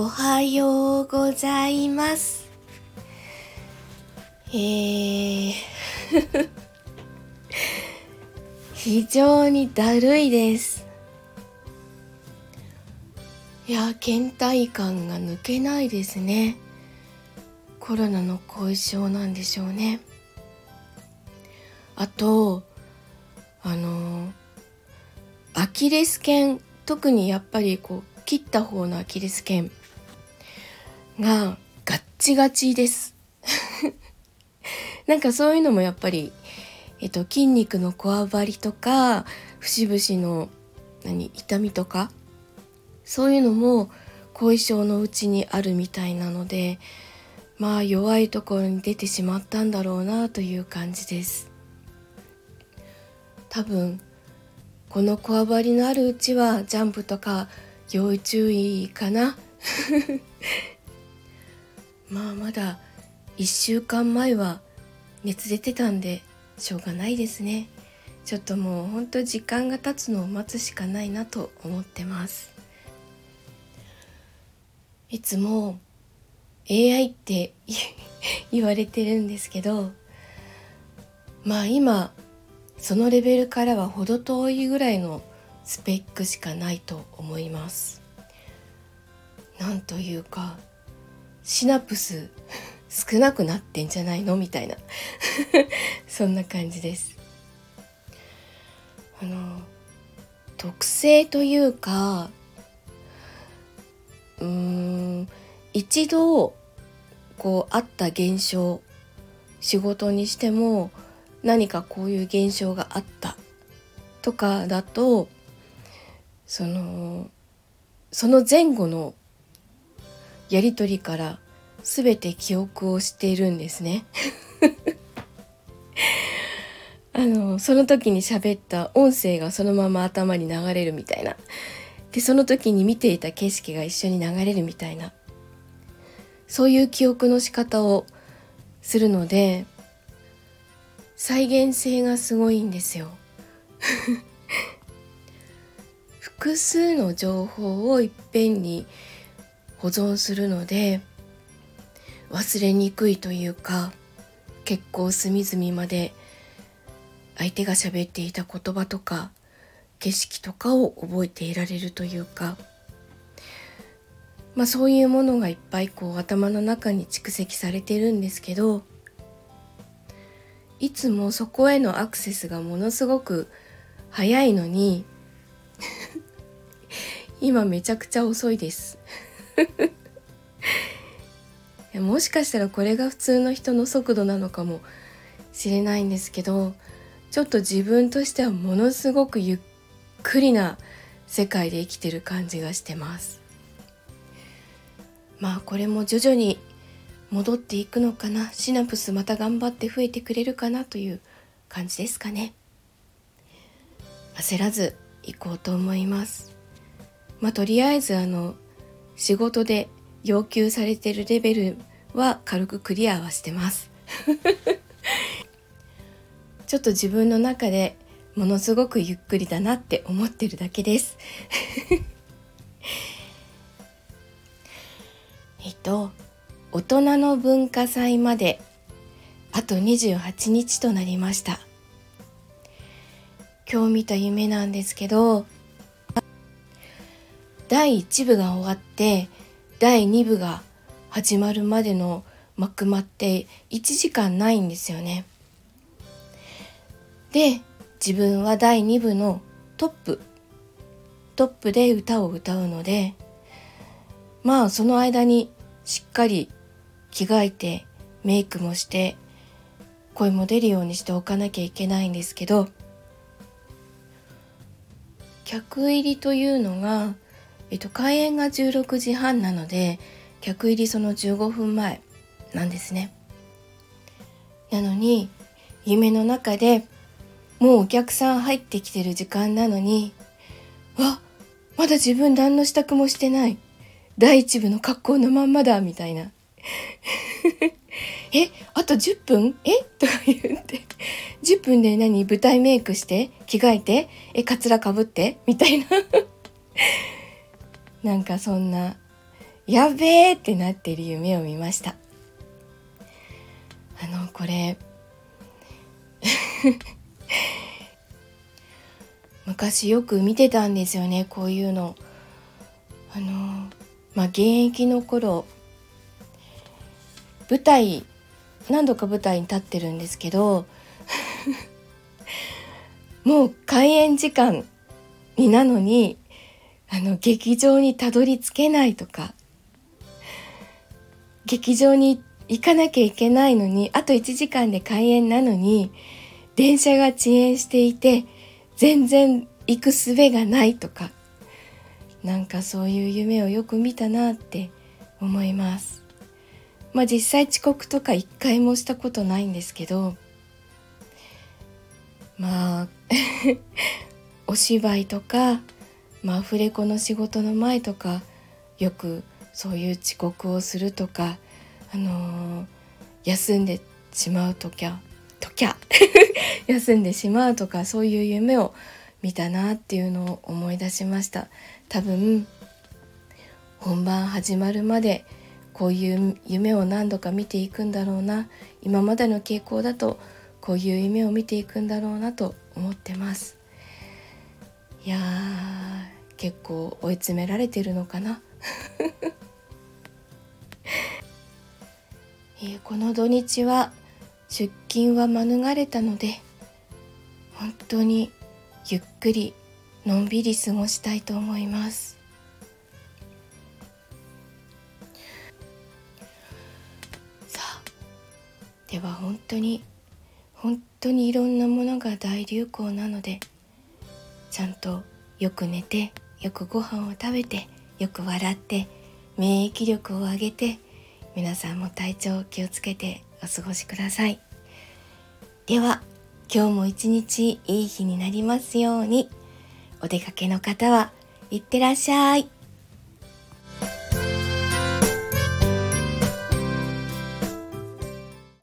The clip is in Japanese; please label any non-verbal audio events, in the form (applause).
おはようございます。えー (laughs) 非常にだるいです。いや、倦怠感が抜けないですね。コロナの後遺症なんでしょうね。あと、あの、アキレス腱、特にやっぱりこう、切った方のアキレス腱がガッチガチです。(laughs) なんかそういうのもやっぱりえっと、筋肉のこわばりとか節々の何痛みとかそういうのも後遺症のうちにあるみたいなのでまあ弱いところに出てしまったんだろうなという感じです多分このこわばりのあるうちはジャンプとか要注意かなまあまだ1週間前は熱出てたんでしょうがないですね。ちょっともうほんと時間が経つのを待つしかないなと思ってます。いつも AI って言われてるんですけどまあ今そのレベルからは程遠いぐらいのスペックしかないと思います。なんというかシナプス少なくなってんじゃないの？みたいな。(laughs) そんな感じです。あの特性というかうーん一度こうあった現象仕事にしても何かこういう現象があったとかだとそのその前後のやり取りから全て記憶をしているんですね。(laughs) あのその時に喋った音声がそのまま頭に流れるみたいな。でその時に見ていた景色が一緒に流れるみたいな。そういう記憶の仕方をするので再現性がすごいんですよ。(laughs) 複数の情報をいっぺんに保存するので忘れにくいというか結構隅々まで相手が喋っていた言葉とか景色とかを覚えていられるというかまあそういうものがいっぱいこう頭の中に蓄積されてるんですけどいつもそこへのアクセスがものすごく早いのに (laughs) 今めちゃくちゃ遅いです。もしかしたらこれが普通の人の速度なのかもしれないんですけどちょっと自分としてはものすごくゆっくりな世界で生きてる感じがしてます。まあこれも徐々に戻っていくのかな。シナプスまた頑張って増えてくれるかなという感じですかね。焦らず行こうと思います。まあとりあえずあの仕事で要求されてるレベルは軽くクリアはしてます。(laughs) ちょっと自分の中でものすごくゆっくりだなって思ってるだけです。(laughs) えっと大人の文化祭まであと28日となりました。今日見た夢なんですけど第1部が終わって第2部が始まるまでの幕間って1時間ないんですよね。で自分は第2部のトップトップで歌を歌うのでまあその間にしっかり着替えてメイクもして声も出るようにしておかなきゃいけないんですけど客入りというのがえっと、開演が16時半なので客入りその15分前なんですね。なのに夢の中でもうお客さん入ってきてる時間なのにわまだ自分何の支度もしてない。第一部の格好のまんまだみたいな。(laughs) えあと10分？え？とか言って。10分で何？舞台メイクして？着替えて？えかつらかぶって？みたいな。なんかそんなやべえってなってる夢を見ました。あのこれ (laughs) 昔よく見てたんですよねこういうの。あのまあ現役の頃舞台何度か舞台に立ってるんですけど (laughs) もう開演時間になのにあの劇場にたどり着けないとか劇場に行かなきゃいけないのにあと1時間で開演なのに電車が遅延していて全然行く術がないとかなんかそういう夢をよく見たなって思います。まあ実際遅刻とか一回もしたことないんですけどまあ (laughs) お芝居とか、まあ、アフレコの仕事の前とかよくそういう遅刻をするとか、あのー、休んでしまうときゃときゃ (laughs) 休んでしまうとかそういう夢を見たなっていうのを思い出しました。多分本番始まるまでこういう夢を何度か見ていくんだろうな今までの傾向だとこういう夢を見ていくんだろうなと思ってます。いや結構追い詰められてるのかな。え、この土日は出勤は免れたので本当にゆっくりのんびり過ごしたいと思います。さあでは本当に本当にいろんなものが大流行なのでちゃんとよく寝てよくご飯を食べてよく笑って免疫力を上げて皆さんも体調気をつけてお過ごしください。では今日も一日いい日になりますように。お出かけの方はいってらっしゃい。